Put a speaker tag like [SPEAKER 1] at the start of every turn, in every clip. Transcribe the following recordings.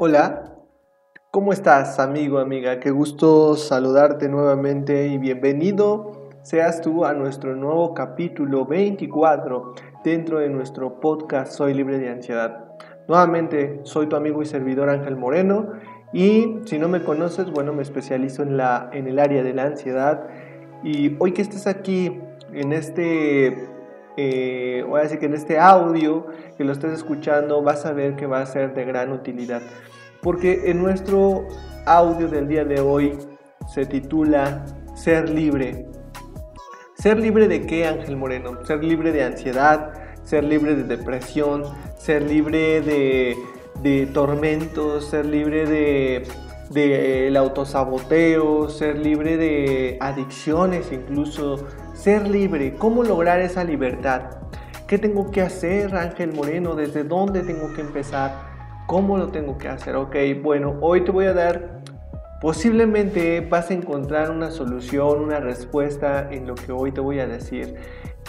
[SPEAKER 1] Hola, ¿cómo estás amigo, amiga? Qué gusto saludarte nuevamente y bienvenido seas tú a nuestro nuevo capítulo 24 dentro de nuestro podcast Soy libre de ansiedad. Nuevamente, soy tu amigo y servidor Ángel Moreno y si no me conoces, bueno, me especializo en, la, en el área de la ansiedad y hoy que estés aquí en este eh, voy a decir que en este audio que lo estés escuchando vas a ver que va a ser de gran utilidad. Porque en nuestro audio del día de hoy se titula Ser libre. ¿Ser libre de qué, Ángel Moreno? Ser libre de ansiedad, ser libre de depresión, ser libre de, de tormentos, ser libre de del autosaboteo, ser libre de adicciones incluso, ser libre, ¿cómo lograr esa libertad? ¿Qué tengo que hacer, Ángel Moreno? ¿Desde dónde tengo que empezar? ¿Cómo lo tengo que hacer? Ok, bueno, hoy te voy a dar, posiblemente vas a encontrar una solución, una respuesta en lo que hoy te voy a decir.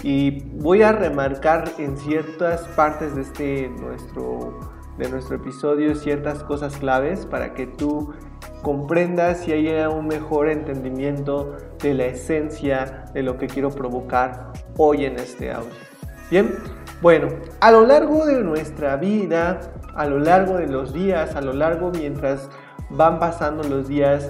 [SPEAKER 1] Y voy a remarcar en ciertas partes de este nuestro, de nuestro episodio ciertas cosas claves para que tú comprendas y haya un mejor entendimiento de la esencia de lo que quiero provocar hoy en este audio. Bien, bueno, a lo largo de nuestra vida, a lo largo de los días, a lo largo mientras van pasando los días,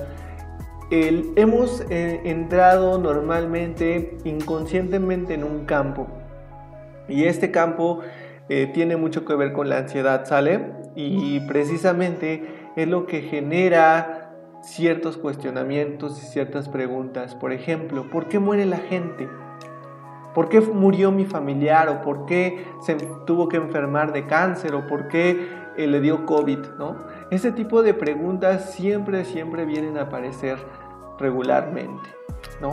[SPEAKER 1] hemos eh, entrado normalmente inconscientemente en un campo. Y este campo eh, tiene mucho que ver con la ansiedad, ¿sale? Y precisamente es lo que genera ciertos cuestionamientos y ciertas preguntas. Por ejemplo, ¿por qué muere la gente? ¿Por qué murió mi familiar? ¿O por qué se tuvo que enfermar de cáncer? ¿O por qué eh, le dio COVID? ¿no? Ese tipo de preguntas siempre, siempre vienen a aparecer regularmente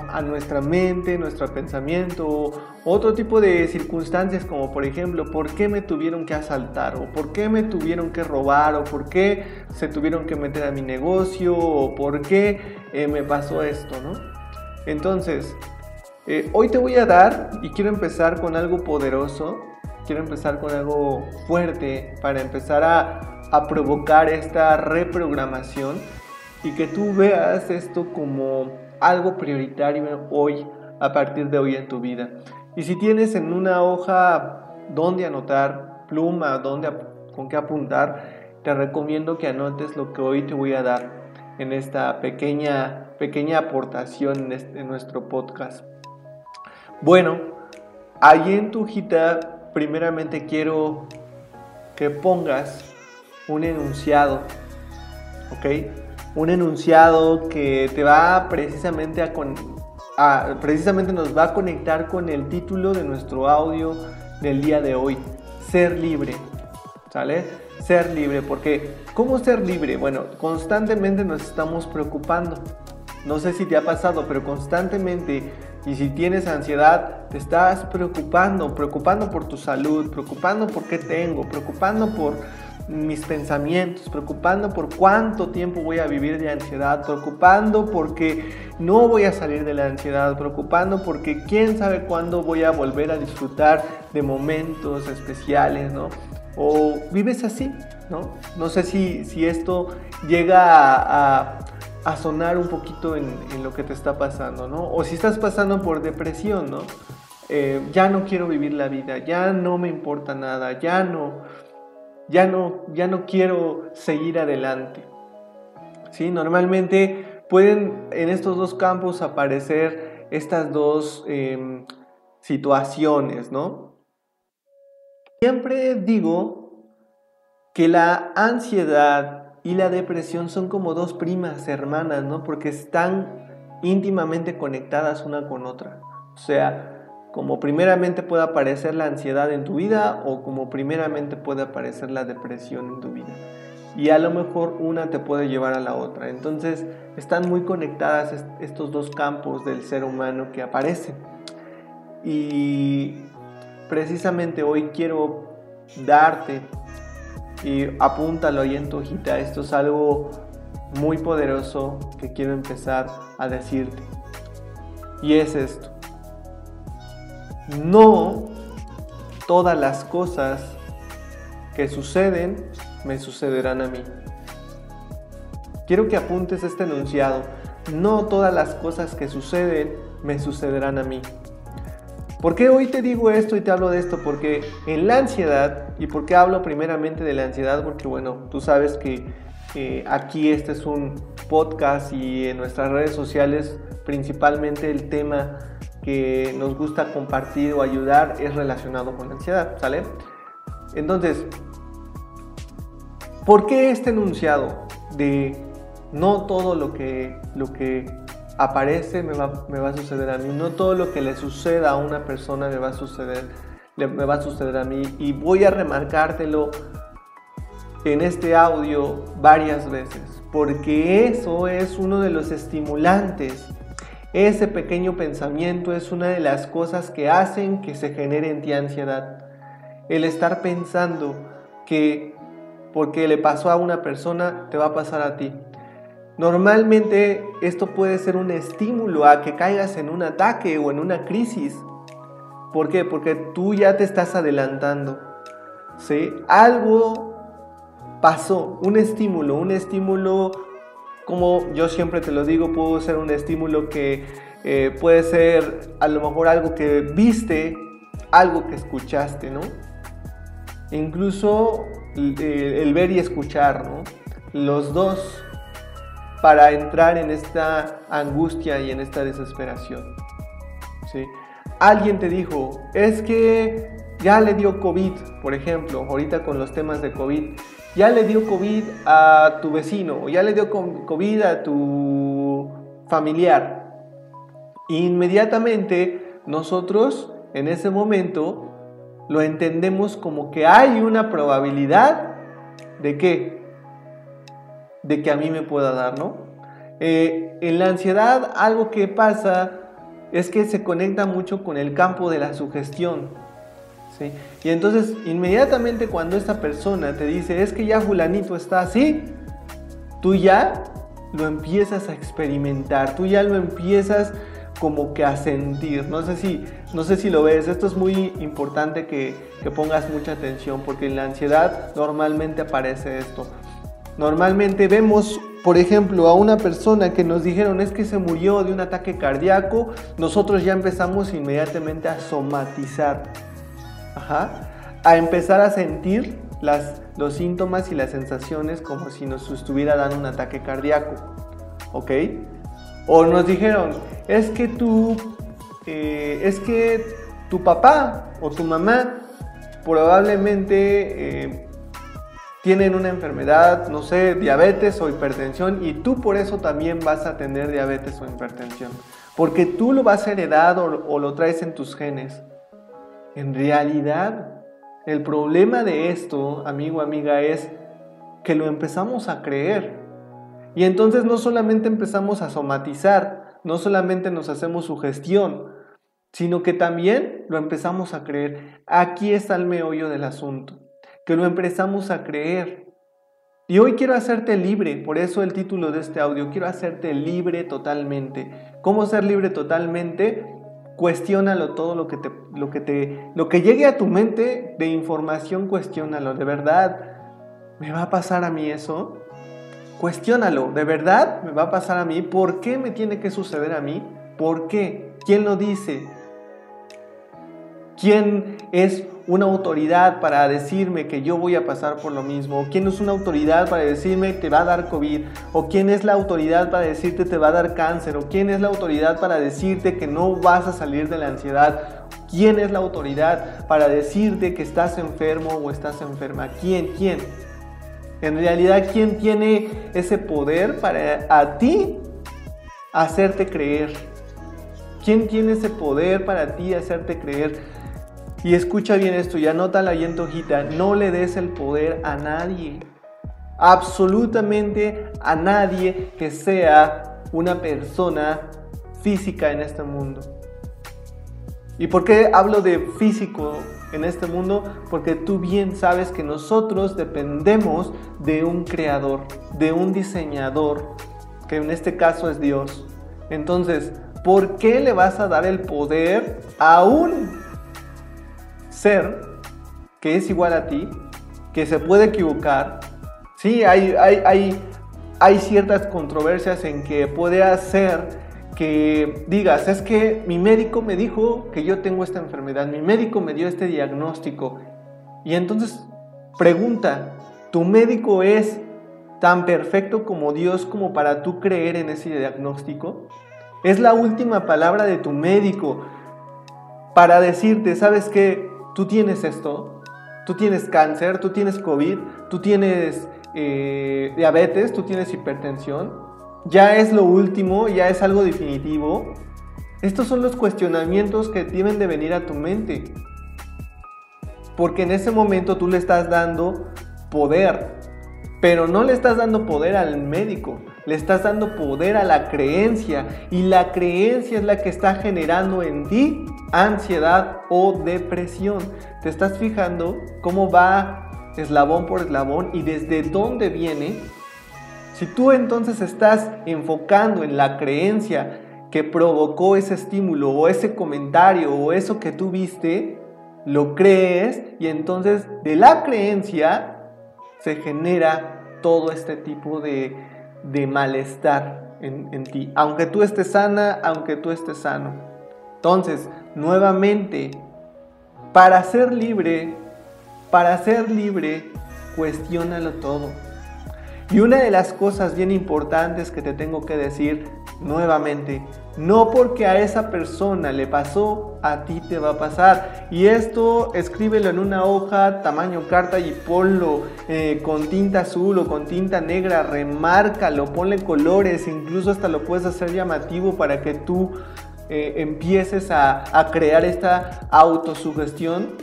[SPEAKER 1] a nuestra mente, nuestro pensamiento, otro tipo de circunstancias como por ejemplo, ¿por qué me tuvieron que asaltar? ¿O por qué me tuvieron que robar? ¿O por qué se tuvieron que meter a mi negocio? ¿O por qué eh, me pasó esto? ¿no? Entonces, eh, hoy te voy a dar y quiero empezar con algo poderoso, quiero empezar con algo fuerte para empezar a provocar esta reprogramación y que tú veas esto como algo prioritario hoy, a partir de hoy en tu vida. Y si tienes en una hoja donde anotar, pluma, donde, con qué apuntar, te recomiendo que anotes lo que hoy te voy a dar en esta pequeña, pequeña aportación en, este, nuestro podcast. Bueno, ahí en tu hojita, primeramente quiero que pongas un enunciado, ¿ok? Un enunciado que te va precisamente a, con, precisamente nos va a conectar con el título de nuestro audio del día de hoy, ser libre. ¿Sale? Ser libre, porque ¿cómo ser libre? Bueno, constantemente nos estamos preocupando. No sé si te ha pasado, pero constantemente y si tienes ansiedad, te estás preocupando, preocupando por tu salud, preocupando por qué tengo, preocupando por mis pensamientos, preocupando por cuánto tiempo voy a vivir de ansiedad, preocupando porque no voy a salir de la ansiedad, preocupando porque quién sabe cuándo voy a volver a disfrutar de momentos especiales, ¿no? O vives así, ¿no? No sé si, si esto llega a, sonar un poquito en, lo que te está pasando, ¿no? O si estás pasando por depresión, ¿no? Eh, ya no quiero vivir la vida, ya no me importa nada, ya no ya no, ya no quiero seguir adelante. ¿Sí? Normalmente pueden en estos dos campos aparecer estas dos em, situaciones, ¿no? Siempre digo que la ansiedad y la depresión son como dos primas hermanas, ¿no? Porque están íntimamente conectadas una con otra. O sea, como primeramente puede aparecer la ansiedad en tu vida o como primeramente puede aparecer la depresión en tu vida. y a lo mejor una te puede llevar a la otra. Entonces están muy conectadas estos dos campos del ser humano que aparecen. Y precisamente hoy quiero darte y apúntalo ahí en tu hojita, esto es algo muy poderoso que quiero empezar a decirte. Y es esto. No todas las cosas que suceden me sucederán a mí. Quiero que apuntes este enunciado. No todas las cosas que suceden me sucederán a mí. ¿Por qué hoy te digo esto y te hablo de esto? Porque en la ansiedad, y por qué hablo primeramente de la ansiedad, porque bueno, tú sabes que aquí este es un podcast y en nuestras redes sociales principalmente el tema que nos gusta compartir o ayudar es relacionado con la ansiedad, ¿sale? Entonces, ¿por qué este enunciado de no todo lo que, lo que aparece me va, me va, a suceder a mí, no todo lo que le suceda a una persona me va a suceder, me va a suceder a mí y voy a remarcártelo en este audio varias veces, porque eso es uno de los estimulantes. Ese pequeño pensamiento es una de las cosas que hacen que se genere en ti ansiedad. El estar pensando que porque le pasó a una persona, te va a pasar a ti. Normalmente esto puede ser un estímulo a que caigas en un ataque o en una crisis. ¿Por qué? Porque tú ya te estás adelantando. ¿sí? Algo pasó, un estímulo, un estímulo, como yo siempre te lo digo, puede ser un estímulo que eh, puede ser a lo mejor algo que viste, algo que escuchaste, ¿no? Incluso el, ver y escuchar, ¿no? Los dos para entrar en esta angustia y en esta desesperación. ¿sí? Alguien te dijo, es que ya le dio COVID, por ejemplo, ahorita con los temas de COVID, ya le dio COVID a tu vecino o ya le dio COVID a tu familiar. Inmediatamente nosotros en ese momento lo entendemos como que hay una probabilidad de que, de que a mí me pueda dar, ¿no? Eh, en la ansiedad algo que pasa es que se conecta mucho con el campo de la sugestión. Y entonces inmediatamente cuando esta persona te dice, es que ya fulanito está así, tú ya lo empiezas a experimentar, tú ya lo empiezas como que a sentir. No sé si, no sé si lo ves, esto es muy importante que, que pongas mucha atención porque en la ansiedad normalmente aparece esto. Normalmente vemos, por ejemplo, a una persona que nos dijeron es que se murió de un ataque cardíaco, nosotros ya empezamos inmediatamente a somatizar a empezar a sentir los síntomas y las sensaciones como si nos estuviera dando un ataque cardíaco, ¿ok? O nos dijeron, es que tú, eh, es que tu papá o tu mamá probablemente eh, tienen una enfermedad, no sé, diabetes o hipertensión y tú por eso también vas a tener diabetes o hipertensión, porque tú lo vas a heredar o lo traes en tus genes. En realidad, el problema de esto, amigo, amiga, es que lo empezamos a creer. Y entonces no solamente empezamos a somatizar, no solamente nos hacemos sugestión, sino que también lo empezamos a creer. Aquí está el meollo del asunto, que lo empezamos a creer. Y hoy quiero hacerte libre, por eso el título de este audio, quiero hacerte libre totalmente. ¿Cómo ser libre totalmente? Cuestiónalo todo lo que te, lo que te, lo que llegue a tu mente de información, cuestiónalo, de verdad, ¿me va a pasar a mí eso? Cuestiónalo, ¿de verdad me va a pasar a mí? ¿Por qué me tiene que suceder a mí? ¿Por qué? ¿Quién lo dice? ¿Quién es una autoridad para decirme que yo voy a pasar por lo mismo? ¿Quién es una autoridad para decirme que te va a dar COVID? ¿O quién es la autoridad para decirte te va a dar cáncer? ¿O quién es la autoridad para decirte que no vas a salir de la ansiedad? ¿Quién es la autoridad para decirte que estás enfermo o estás enferma? ¿Quién? ¿Quién? En realidad, ¿quién tiene ese poder para a ti hacerte creer? ¿Quién tiene ese poder para ti hacerte creer? Y escucha bien esto y anótala ahí en no le des el poder a nadie. absolutamente a nadie que sea una persona física en este mundo. ¿Y por qué hablo de físico en este mundo? Porque tú bien sabes que nosotros dependemos de un creador, de un diseñador, que en este caso es Dios. Entonces, ¿por qué le vas a dar el poder a un ser que es igual a ti, que se puede equivocar? Sí, hay, hay, hay, hay ciertas controversias en que puede hacer que digas, es que mi médico me dijo que yo tengo esta enfermedad, mi médico me dio este diagnóstico. Y entonces pregunta, ¿tu médico es tan perfecto como Dios como para tú creer en ese diagnóstico? Es la última palabra de tu médico para decirte, ¿sabes qué? Tú tienes esto, tú tienes cáncer, tú tienes COVID, tú tienes eh, diabetes, tú tienes hipertensión ya es lo último, ya es algo definitivo. Estos son los cuestionamientos que deben de venir a tu mente. Porque en ese momento tú le estás dando poder, pero no le estás dando poder al médico, le estás dando poder a la creencia y la creencia es la que está generando en ti ansiedad o depresión. Te estás fijando cómo va eslabón por eslabón y desde dónde viene si tú entonces estás enfocando en la creencia que provocó ese estímulo o ese comentario o eso que tú viste, lo crees y entonces de la creencia se genera todo este tipo de, malestar en, en ti, aunque tú estés sana, aunque tú estés sano. Entonces, nuevamente, para ser libre, para ser libre, cuestiónalo todo. Y una de las cosas bien importantes que te tengo que decir nuevamente, no porque a esa persona le pasó, a ti te va a pasar. Y esto escríbelo en una hoja tamaño carta y ponlo eh, con tinta azul o con tinta negra, remárcalo, ponle colores, incluso hasta lo puedes hacer llamativo para que tú eh, empieces a, a crear esta autosugestión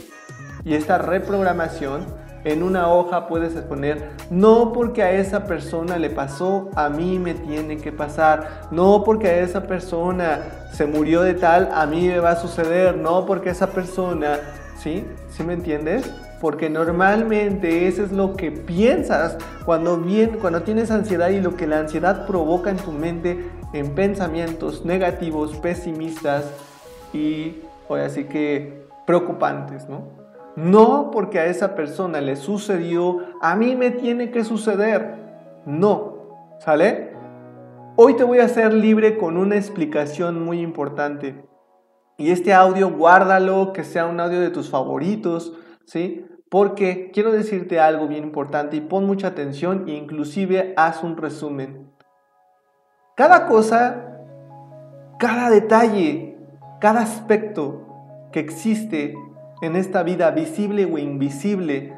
[SPEAKER 1] y esta reprogramación en una hoja puedes poner, no porque a esa persona le pasó, a mí me tiene que pasar. No porque a esa persona se murió de tal, a mí me va a suceder. No porque esa persona, ¿sí? ¿Sí me entiendes? Porque normalmente eso es lo que piensas cuando, bien, cuando tienes ansiedad y lo que la ansiedad provoca en tu mente en pensamientos negativos, pesimistas y, pues, así que preocupantes, ¿no? No porque a esa persona le sucedió, a mí me tiene que suceder. No, ¿sale? Hoy te voy a hacer libre con una explicación muy importante. Y este audio guárdalo, que sea un audio de tus favoritos, ¿sí? Porque quiero decirte algo bien importante y pon mucha atención e inclusive haz un resumen. Cada cosa, cada detalle, cada aspecto que existe en esta vida visible o invisible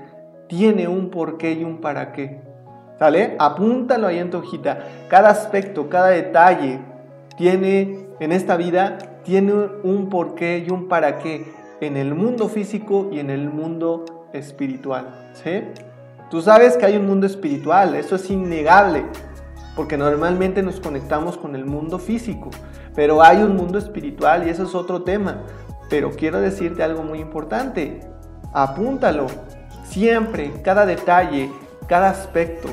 [SPEAKER 1] tiene un porqué y un para qué. ¿Sale? Apúntalo ahí en tu hojita. Cada aspecto, cada detalle tiene en esta vida tiene un porqué y un para qué en el mundo físico y en el mundo espiritual. ¿Sí? Tú sabes que hay un mundo espiritual, eso es innegable, porque normalmente nos conectamos con el mundo físico, pero hay un mundo espiritual y eso es otro tema. Pero quiero decirte algo muy importante. Apúntalo. Siempre, cada detalle, cada aspecto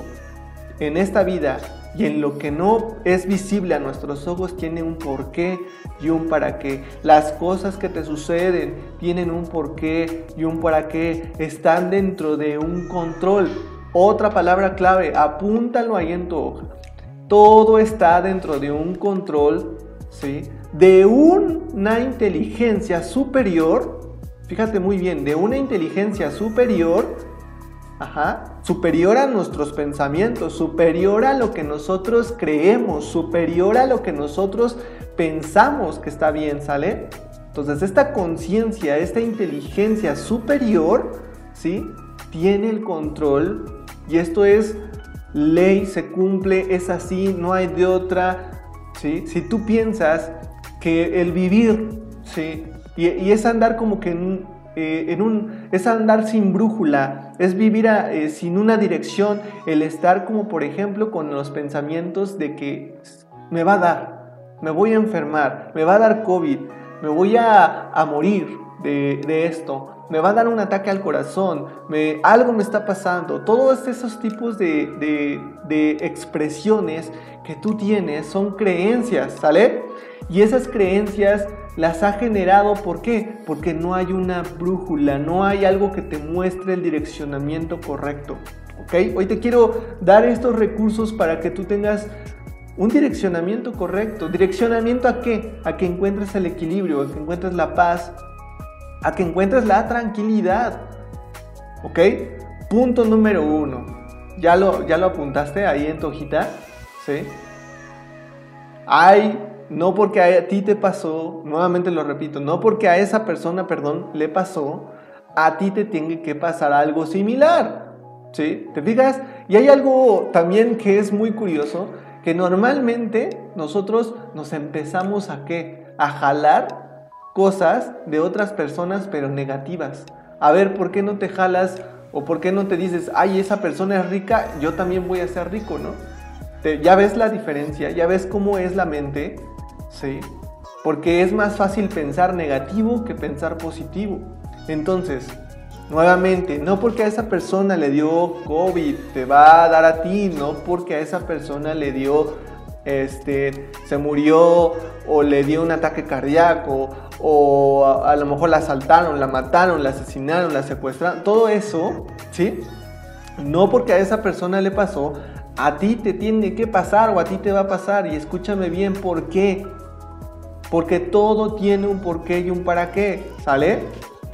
[SPEAKER 1] en esta vida y en lo que no es visible a nuestros ojos tiene un porqué y un para qué. Las cosas que te suceden tienen un porqué y un para qué. Están dentro de un control. Otra palabra clave, apúntalo ahí en tu hoja. Todo está dentro de un control, ¿sí? de una inteligencia superior, fíjate muy bien, de una inteligencia superior, ajá, superior a nuestros pensamientos, superior a lo que nosotros creemos, superior a lo que nosotros pensamos que está bien, ¿sale? Entonces esta conciencia, esta inteligencia superior, ¿sí? Tiene el control y esto es ley, se cumple, es así, no hay de otra, Si tú piensas que el vivir. Y, es andar como que eh, en un, es andar sin brújula, es vivir eh, sin una dirección, el estar como por ejemplo con los pensamientos de que me va a dar, me voy a enfermar, me va a dar COVID, me voy a, morir de, esto, me va a dar un ataque al corazón, me, algo me está pasando. Todos esos tipos de, de expresiones que tú tienes son creencias, ¿sale? Y esas creencias las ha generado, ¿por qué? Porque no hay una brújula, no hay algo que te muestre el direccionamiento correcto. ¿Ok? Hoy te quiero dar estos recursos para que tú tengas un direccionamiento correcto. ¿Direccionamiento a qué? A que encuentres el equilibrio, a que encuentres la paz, a que encuentres la tranquilidad. ¿Ok? Punto número uno. ¿Ya lo, ya lo apuntaste ahí en tu hojita? ¿Sí? Hay no porque a ti te pasó, nuevamente lo repito, no porque a esa persona, perdón, le pasó, a ti te tiene que pasar algo similar. ¿Sí? ¿Te fijas? Y hay algo también que es muy curioso, que normalmente nosotros nos empezamos a qué? A jalar cosas de otras personas pero negativas. A ver, ¿por qué no te jalas o por qué no te dices, ay, esa persona es rica, yo también voy a ser rico, ¿no? ya ves la diferencia, ya ves cómo es la mente ¿sí? Porque es más fácil pensar negativo que pensar positivo. Entonces, nuevamente, no porque a esa persona le dio COVID te va a dar a ti, no porque a esa persona le dio, este, se murió o le dio un ataque cardíaco o a, lo mejor la asaltaron, la mataron, la asesinaron, la secuestraron, todo eso, ¿sí? No porque a esa persona le pasó, a ti te tiene que pasar o a ti te va a pasar y escúchame bien, ¿por qué? Porque todo tiene un porqué y un para qué, ¿sale?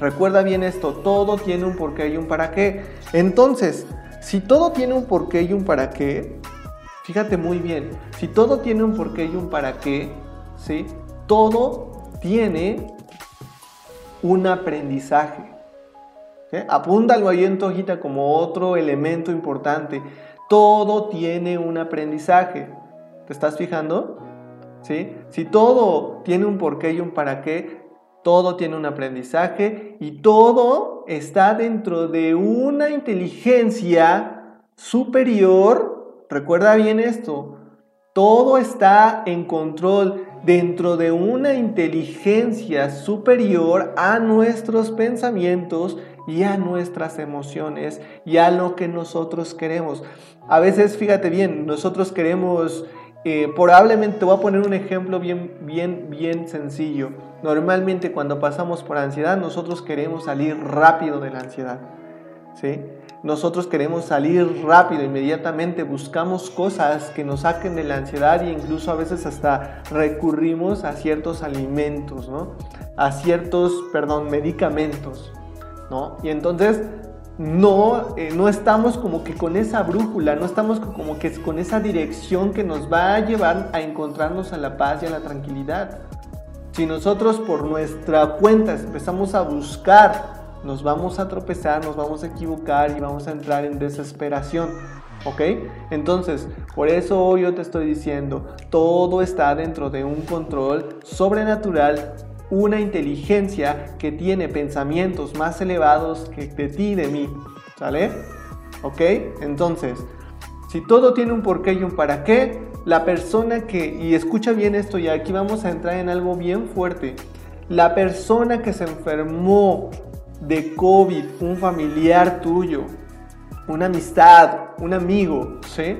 [SPEAKER 1] Recuerda bien esto, todo tiene un porqué y un para qué. Entonces, si todo tiene un porqué y un para qué, fíjate muy bien, si todo tiene un porqué y un para qué, ¿sí? Todo tiene un aprendizaje. Apúntalo ahí en tu hojita como otro elemento importante. Todo tiene un aprendizaje. ¿Te estás fijando? Si todo tiene un porqué y un para qué, todo tiene un aprendizaje y todo está dentro de una inteligencia superior. Recuerda bien esto, todo está en control dentro de una inteligencia superior a nuestros pensamientos y a nuestras emociones y a lo que nosotros queremos. A veces, fíjate bien, nosotros queremos eh, probablemente te voy a poner un ejemplo bien, bien, bien sencillo. Normalmente cuando pasamos por ansiedad, nosotros queremos salir rápido de la ansiedad. ¿sí? Nosotros queremos salir rápido, inmediatamente buscamos cosas que nos saquen de la ansiedad e incluso a veces hasta recurrimos a ciertos alimentos, ¿no? A ciertos, perdón, medicamentos, ¿no? Y entonces no, eh, no estamos como que con esa brújula, no estamos como que con esa dirección que nos va a llevar a encontrarnos a la paz y a la tranquilidad. Si nosotros por nuestra cuenta empezamos a buscar, nos vamos a tropezar, nos vamos a equivocar y vamos a entrar en desesperación. ¿Ok? Entonces, por eso yo te estoy diciendo, todo está dentro de un control sobrenatural una inteligencia que tiene pensamientos más elevados que de ti y de mí. ¿Sale? ¿Ok? Entonces, si todo tiene un porqué y un para qué, la persona que, y escucha bien esto y aquí vamos a entrar en algo bien fuerte, la persona que se enfermó de COVID, un familiar tuyo, una amistad, un amigo, ¿sí?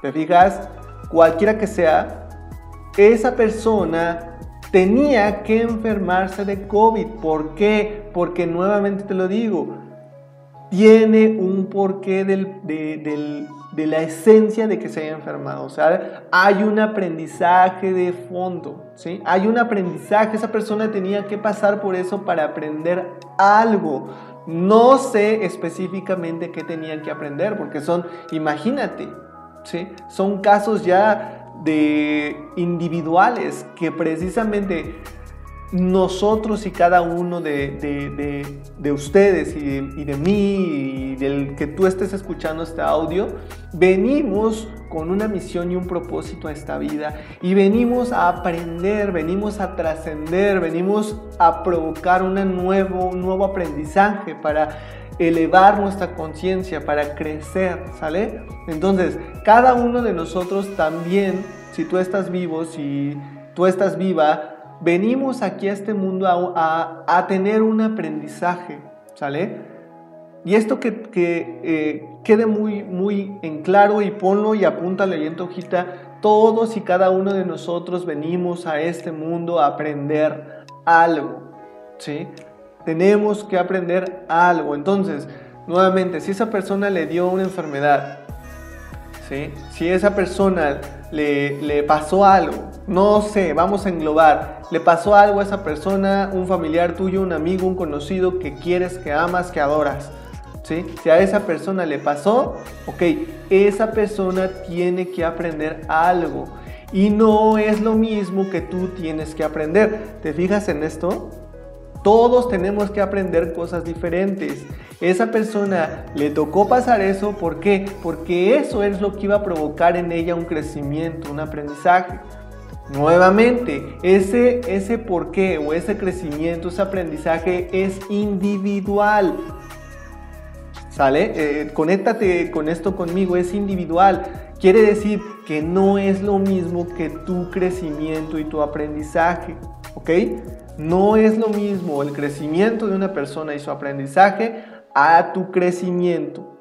[SPEAKER 1] ¿Te fijas? Cualquiera que sea, esa persona tenía que enfermarse de COVID. ¿Por qué? Porque nuevamente te lo digo, tiene un porqué de, la esencia de que se haya enfermado. O sea, hay un aprendizaje de fondo, ¿sí? Hay un aprendizaje, esa persona tenía que pasar por eso para aprender algo. No sé específicamente qué tenía que aprender, porque son, imagínate, ¿sí? Son casos ya de individuales que precisamente nosotros y cada uno de, ustedes y, y, de mí y del que tú estés escuchando este audio, venimos con una misión y un propósito a esta vida y venimos a aprender, venimos a trascender, venimos a provocar una nuevo, un nuevo aprendizaje para elevar nuestra conciencia, para crecer, ¿sale? Entonces, cada uno de nosotros también, si tú estás vivo, si tú estás viva, venimos aquí a este mundo a, tener un aprendizaje, ¿sale? Y esto que, eh, quede muy, muy en claro y ponlo y apúntale ahí en tu hojita, todos y cada uno de nosotros venimos a este mundo a aprender algo, ¿sí? Tenemos que aprender algo. Entonces, nuevamente, si esa persona le dio una enfermedad, ¿sí? Si esa persona le, le pasó algo, no sé, vamos a englobar, le pasó algo a esa persona, un familiar tuyo, un amigo, un conocido que quieres, que amas, que adoras. Si a esa persona le pasó, ok, esa persona tiene que aprender algo. Y no es lo mismo que tú tienes que aprender. ¿Te fijas en esto? Todos tenemos que aprender cosas diferentes. Esa persona le tocó pasar eso, ¿por qué? Porque eso es lo que iba a provocar en ella un crecimiento, un aprendizaje. Nuevamente, ese, ese por qué o ese crecimiento, ese aprendizaje es individual. ¿Sale? Eh, conéctate con esto conmigo, es individual. Quiere decir que no es lo mismo que tu crecimiento y tu aprendizaje. ¿Ok? No es lo mismo el crecimiento de una persona y su aprendizaje a tu crecimiento.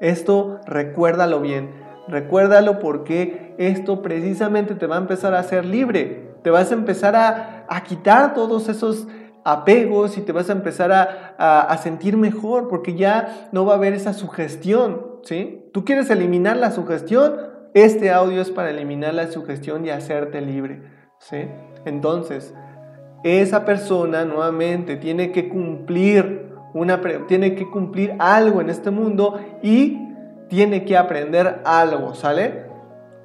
[SPEAKER 1] Esto recuérdalo bien. Recuérdalo porque esto precisamente te va a empezar a hacer libre. Te vas a empezar a, quitar todos esos apegos y te vas a empezar a, sentir mejor porque ya no va a haber esa sugestión. ¿sí? ¿Tú quieres eliminar la sugestión? Este audio es para eliminar la sugestión y hacerte libre. ¿sí? Entonces, esa persona nuevamente tiene que cumplir una, tiene que cumplir algo en este mundo y tiene que aprender algo, ¿sale?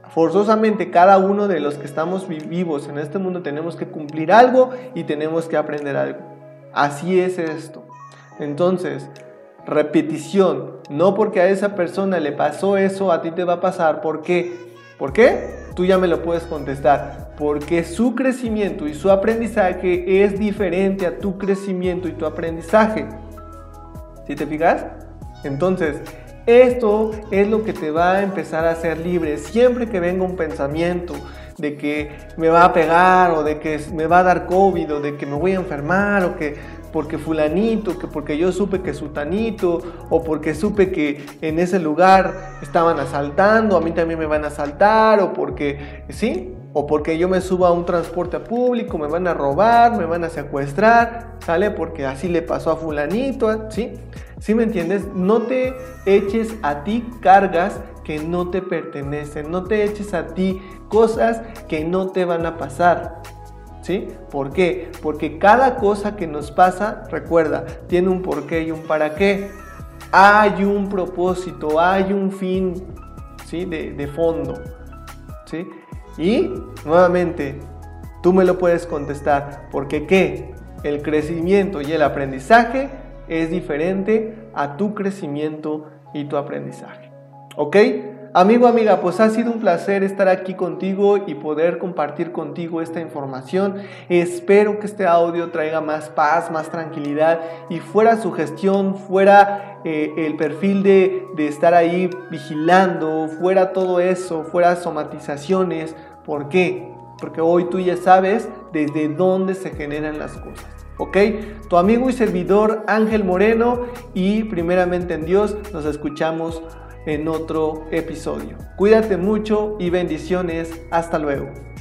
[SPEAKER 1] Forzosamente cada uno de los que estamos vivos en este mundo tenemos que cumplir algo y tenemos que aprender algo. Así es esto. Entonces, repetición. No porque a esa persona le pasó eso, a ti te va a pasar. ¿Por qué? ¿Por qué? Tú ya me lo puedes contestar. Porque su crecimiento y su aprendizaje es diferente a tu crecimiento y tu aprendizaje. ¿Sí te fijas? Entonces, esto es lo que te va a empezar a hacer libre. Siempre que venga un pensamiento de que me va a pegar o de que me va a dar COVID o de que me voy a enfermar o que porque fulanito, que porque yo supe que sutanito o porque supe que en ese lugar estaban asaltando, a mí también me van a asaltar o porque, ¿sí? O porque yo me suba a un transporte público, me van a robar, me van a secuestrar, ¿sale? Porque así le pasó a fulanito, ¿sí? ¿Sí me entiendes? No te eches a ti cargas que no te pertenecen, no te eches a ti cosas que no te van a pasar. ¿Sí? ¿Por qué? Porque cada cosa que nos pasa, recuerda, tiene un porqué y un para qué. Hay un propósito, hay un fin, ¿sí? De, de fondo, ¿sí? Y, nuevamente, tú me lo puedes contestar. ¿Porque qué? El crecimiento y el aprendizaje es diferente a tu crecimiento y tu aprendizaje. ¿Ok? Amigo, amiga, pues ha sido un placer estar aquí contigo y poder compartir contigo esta información. Espero que este audio traiga más paz, más tranquilidad y fuera su gestión, fuera eh, el perfil de, de estar ahí vigilando, fuera todo eso, fuera somatizaciones. ¿Por qué? Porque hoy tú ya sabes desde dónde se generan las cosas. ¿ok? Tu amigo y servidor Ángel Moreno y primeramente en Dios nos escuchamos en otro episodio. Cuídate mucho y bendiciones. Hasta luego.